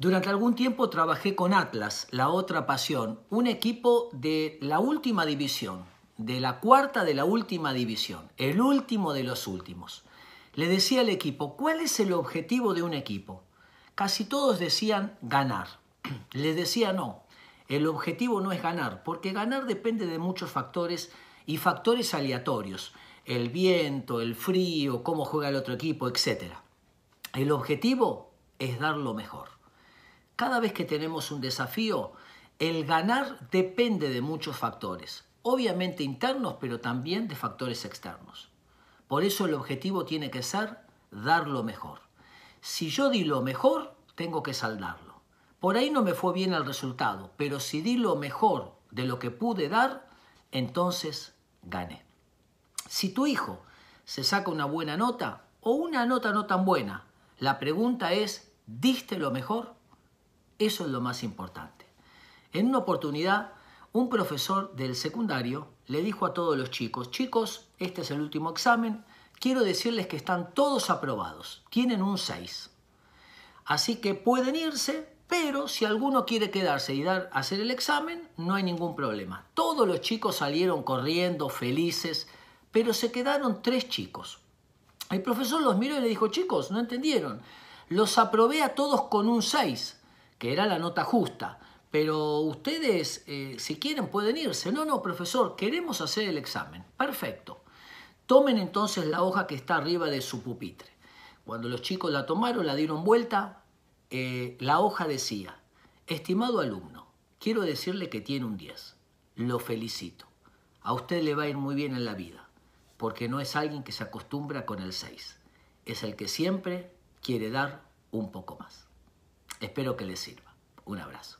Durante algún tiempo trabajé con Atlas, la otra pasión, un equipo de la última división, de la cuarta de la última división, el último de los últimos. Le decía al equipo, ¿cuál es el objetivo de un equipo? Casi todos decían ganar. Les decía no, el objetivo no es ganar, porque ganar depende de muchos factores y factores aleatorios, el viento, el frío, cómo juega el otro equipo, etc. El objetivo es dar lo mejor. Cada vez que tenemos un desafío, el ganar depende de muchos factores, obviamente internos, pero también de factores externos. Por eso el objetivo tiene que ser dar lo mejor. Si yo di lo mejor, tengo que saldarlo. Por ahí no me fue bien el resultado, pero si di lo mejor de lo que pude dar, entonces gané. Si tu hijo se saca una buena nota o una nota no tan buena, la pregunta es, ¿diste lo mejor? Eso es lo más importante. En una oportunidad, un profesor del secundario le dijo a todos los chicos, chicos, este es el último examen, quiero decirles que están todos aprobados, tienen un 6. Así que pueden irse, pero si alguno quiere quedarse y dar, hacer el examen, no hay ningún problema. Todos los chicos salieron corriendo, felices, pero se quedaron tres chicos. El profesor los miró y le dijo, chicos, no entendieron, los aprobé a todos con un 6 que era la nota justa. Pero ustedes, eh, si quieren, pueden irse. No, no, profesor, queremos hacer el examen. Perfecto. Tomen entonces la hoja que está arriba de su pupitre. Cuando los chicos la tomaron, la dieron vuelta, eh, la hoja decía, estimado alumno, quiero decirle que tiene un 10. Lo felicito. A usted le va a ir muy bien en la vida, porque no es alguien que se acostumbra con el 6. Es el que siempre quiere dar un poco más. Espero que les sirva. Un abrazo.